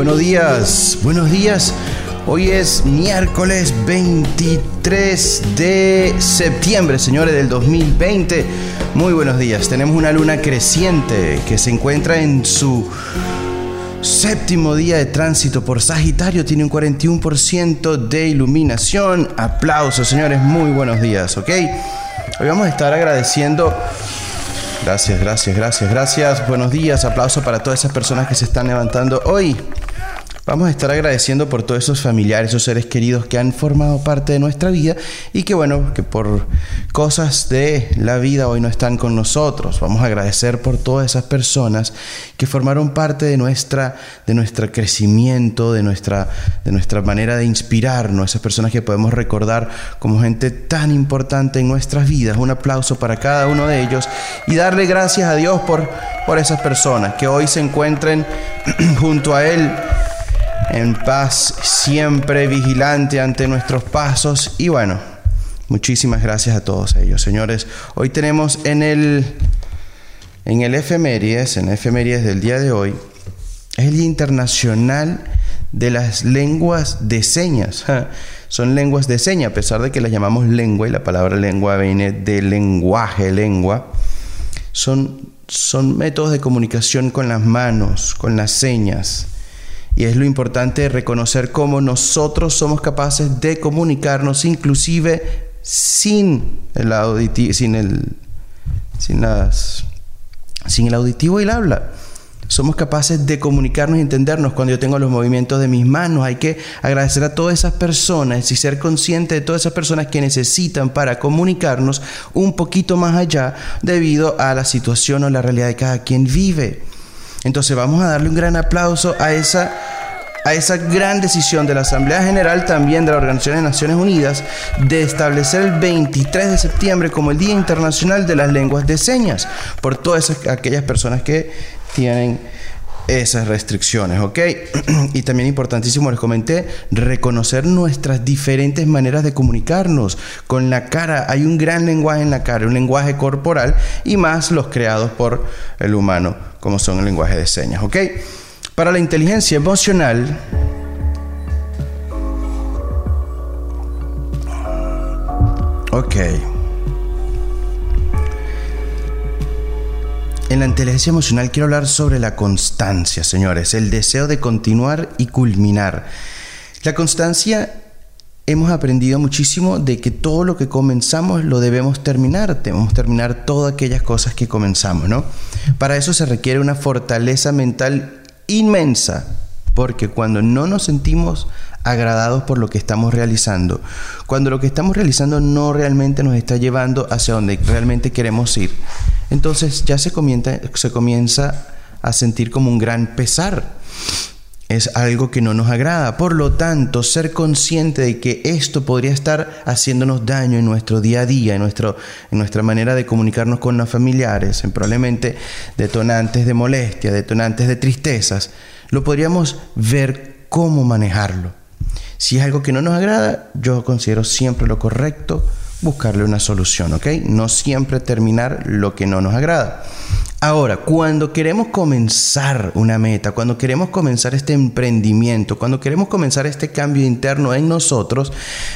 buenos días, buenos días. Hoy es miércoles 23 de septiembre, señores, del 2020. Muy buenos días. Tenemos una luna creciente que se encuentra en su séptimo día de tránsito por Sagitario. Tiene un 41% de iluminación. Aplausos, señores. Muy buenos días, ¿ok? Hoy vamos a estar agradeciendo Gracias, gracias, gracias, gracias. Buenos días, aplauso para todas esas personas que se están levantando hoy. Vamos a estar agradeciendo por todos esos familiares, esos seres queridos que han formado parte de nuestra vida y que bueno, que por cosas de la vida hoy no están con nosotros. Vamos a agradecer por todas esas personas que formaron parte de nuestra de nuestro crecimiento, de nuestra de nuestra manera de inspirarnos, esas personas que podemos recordar como gente tan importante en nuestras vidas. Un aplauso para cada uno de ellos y darle gracias a Dios por por esas personas que hoy se encuentren junto a él en paz, siempre vigilante ante nuestros pasos. Y bueno, muchísimas gracias a todos ellos, señores. Hoy tenemos en el, en el efemérides, en efemérides del día de hoy, el Internacional de las Lenguas de Señas. Son lenguas de señas, a pesar de que las llamamos lengua y la palabra lengua viene de lenguaje, lengua. Son, son métodos de comunicación con las manos, con las señas y es lo importante reconocer cómo nosotros somos capaces de comunicarnos inclusive sin el auditivo, sin el, sin las, sin el auditivo y el habla. Somos capaces de comunicarnos y entendernos cuando yo tengo los movimientos de mis manos. Hay que agradecer a todas esas personas y ser consciente de todas esas personas que necesitan para comunicarnos un poquito más allá debido a la situación o la realidad de cada quien vive. Entonces vamos a darle un gran aplauso a esa, a esa gran decisión de la Asamblea General también de la Organización de Naciones Unidas de establecer el 23 de septiembre como el Día Internacional de las Lenguas de Señas por todas aquellas personas que tienen esas restricciones, ¿ok? y también importantísimo, les comenté, reconocer nuestras diferentes maneras de comunicarnos. Con la cara, hay un gran lenguaje en la cara, un lenguaje corporal y más los creados por el humano, como son el lenguaje de señas, ¿ok? Para la inteligencia emocional, ok. En la inteligencia emocional quiero hablar sobre la constancia, señores, el deseo de continuar y culminar. La constancia hemos aprendido muchísimo de que todo lo que comenzamos lo debemos terminar, debemos terminar todas aquellas cosas que comenzamos, ¿no? Para eso se requiere una fortaleza mental inmensa, porque cuando no nos sentimos agradados por lo que estamos realizando, cuando lo que estamos realizando no realmente nos está llevando hacia donde realmente queremos ir, entonces ya se comienza, a sentir como un gran pesar. Es algo que no nos agrada. Por lo tanto, ser consciente de que esto podría estar haciéndonos daño en nuestro día a día, en, nuestra manera de comunicarnos con los familiares, en probablemente detonantes de molestia, detonantes de tristezas, lo podríamos ver cómo manejarlo. Si es algo que no nos agrada, yo considero siempre lo correcto buscarle una solución, ¿ok? No siempre terminar lo que no nos agrada. Ahora, cuando queremos comenzar una meta, cuando queremos comenzar este emprendimiento, cuando queremos comenzar este cambio interno en nosotros,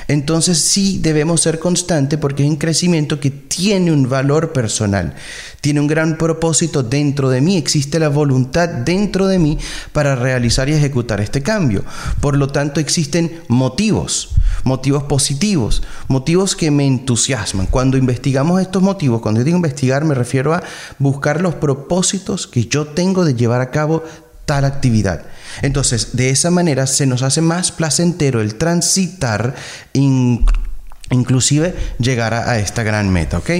entonces sí debemos ser constantes porque es un crecimiento que tiene un valor personal, tiene un gran propósito dentro de mí, existe la voluntad dentro de mí para realizar y ejecutar este cambio. Por lo tanto, existen motivos motivos positivos, motivos que me entusiasman. Cuando investigamos estos motivos, cuando digo investigar me refiero a buscar los propósitos que yo tengo de llevar a cabo tal actividad. Entonces, de esa manera se nos hace más placentero el transitar, inclusive llegar a, esta gran meta, ¿ok?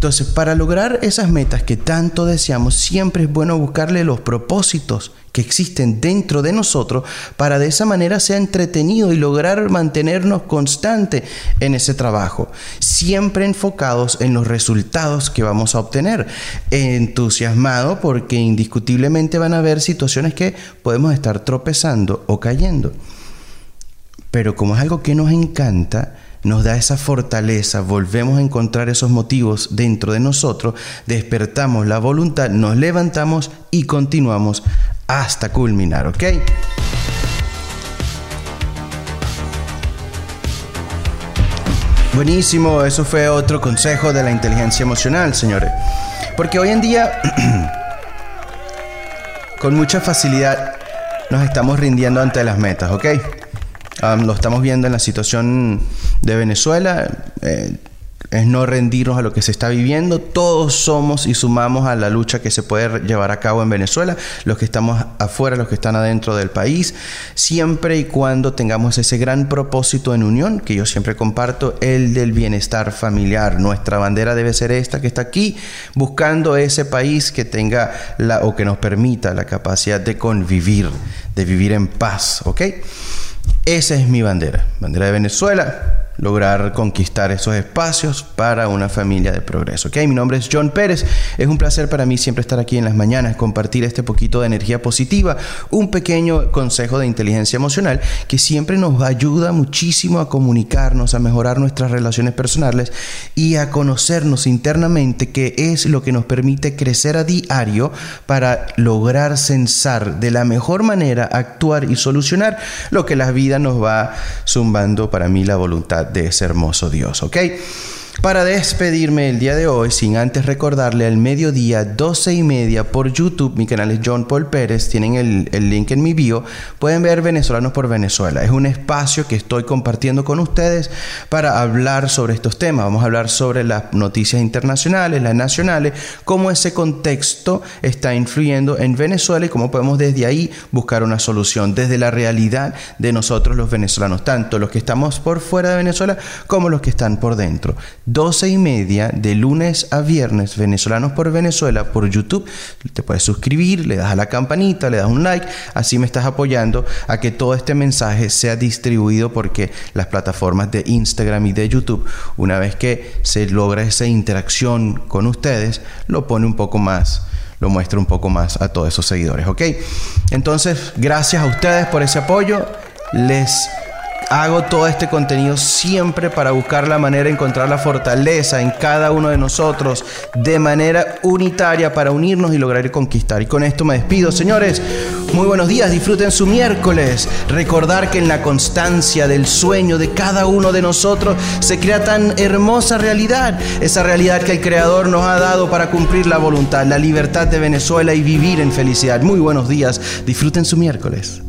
Entonces, para lograr esas metas que tanto deseamos, siempre es bueno buscarle los propósitos que existen dentro de nosotros para de esa manera sea entretenido y lograr mantenernos constante en ese trabajo, siempre enfocados en los resultados que vamos a obtener, entusiasmado porque indiscutiblemente van a haber situaciones que podemos estar tropezando o cayendo. Pero como es algo que nos encanta, nos da esa fortaleza, volvemos a encontrar esos motivos dentro de nosotros, despertamos la voluntad, nos levantamos y continuamos hasta culminar, ¿ok? Buenísimo, eso fue otro consejo de la inteligencia emocional, señores. Porque hoy en día, con mucha facilidad, nos estamos rindiendo ante las metas, ¿ok? Ah, lo estamos viendo en la situación de Venezuela. Eh, es no rendirnos a lo que se está viviendo. Todos somos y sumamos a la lucha que se puede llevar a cabo en Venezuela, los que estamos afuera, los que están adentro del país, siempre y cuando tengamos ese gran propósito en unión, que yo siempre comparto, el del bienestar familiar. Nuestra bandera debe ser esta que está aquí, buscando ese país que tenga la o que nos permita la capacidad de convivir, de vivir en paz, ¿ok? Esa es mi bandera, bandera de Venezuela, lograr conquistar esos espacios para una familia de progreso. Ok, mi nombre es John Pérez. Es un placer para mí siempre estar aquí en las mañanas, compartir este poquito de energía positiva, un pequeño consejo de inteligencia emocional que siempre nos ayuda muchísimo a comunicarnos, a mejorar nuestras relaciones personales y a conocernos internamente, que es lo que nos permite crecer a diario para lograr censar de la mejor manera, actuar y solucionar lo que la vida nos va zumbando para mí la voluntad de ese hermoso Dios, ¿ok? Para despedirme el día de hoy, sin antes recordarle al mediodía 12 y media por YouTube, mi canal es John Paul Pérez, tienen el, el, link en mi bio, pueden ver Venezolanos por Venezuela. Es un espacio que estoy compartiendo con ustedes para hablar sobre estos temas. Vamos a hablar sobre las noticias internacionales, las nacionales, cómo ese contexto está influyendo en Venezuela y cómo podemos desde ahí buscar una solución, desde la realidad de nosotros los venezolanos, tanto los que estamos por fuera de Venezuela como los que están por dentro 12 y media de lunes a viernes, venezolanos por Venezuela, por YouTube. Te puedes suscribir, le das a la campanita, le das un like, así me estás apoyando a que todo este mensaje sea distribuido porque las plataformas de Instagram y de YouTube, una vez que se logra esa interacción con ustedes, lo pone un poco más lo muestra un poco más a todos esos seguidores, ¿ok? Entonces, gracias a ustedes por ese apoyo. Les Hago todo este contenido siempre para buscar la manera de encontrar la fortaleza en cada uno de nosotros de manera unitaria para unirnos y lograr conquistar. Y con esto me despido, señores. Muy buenos días, disfruten su miércoles. Recordar que en la constancia del sueño de cada uno de nosotros se crea tan hermosa realidad. Esa realidad que el Creador nos ha dado para cumplir la voluntad, la libertad de Venezuela y vivir en felicidad. Muy buenos días, disfruten su miércoles.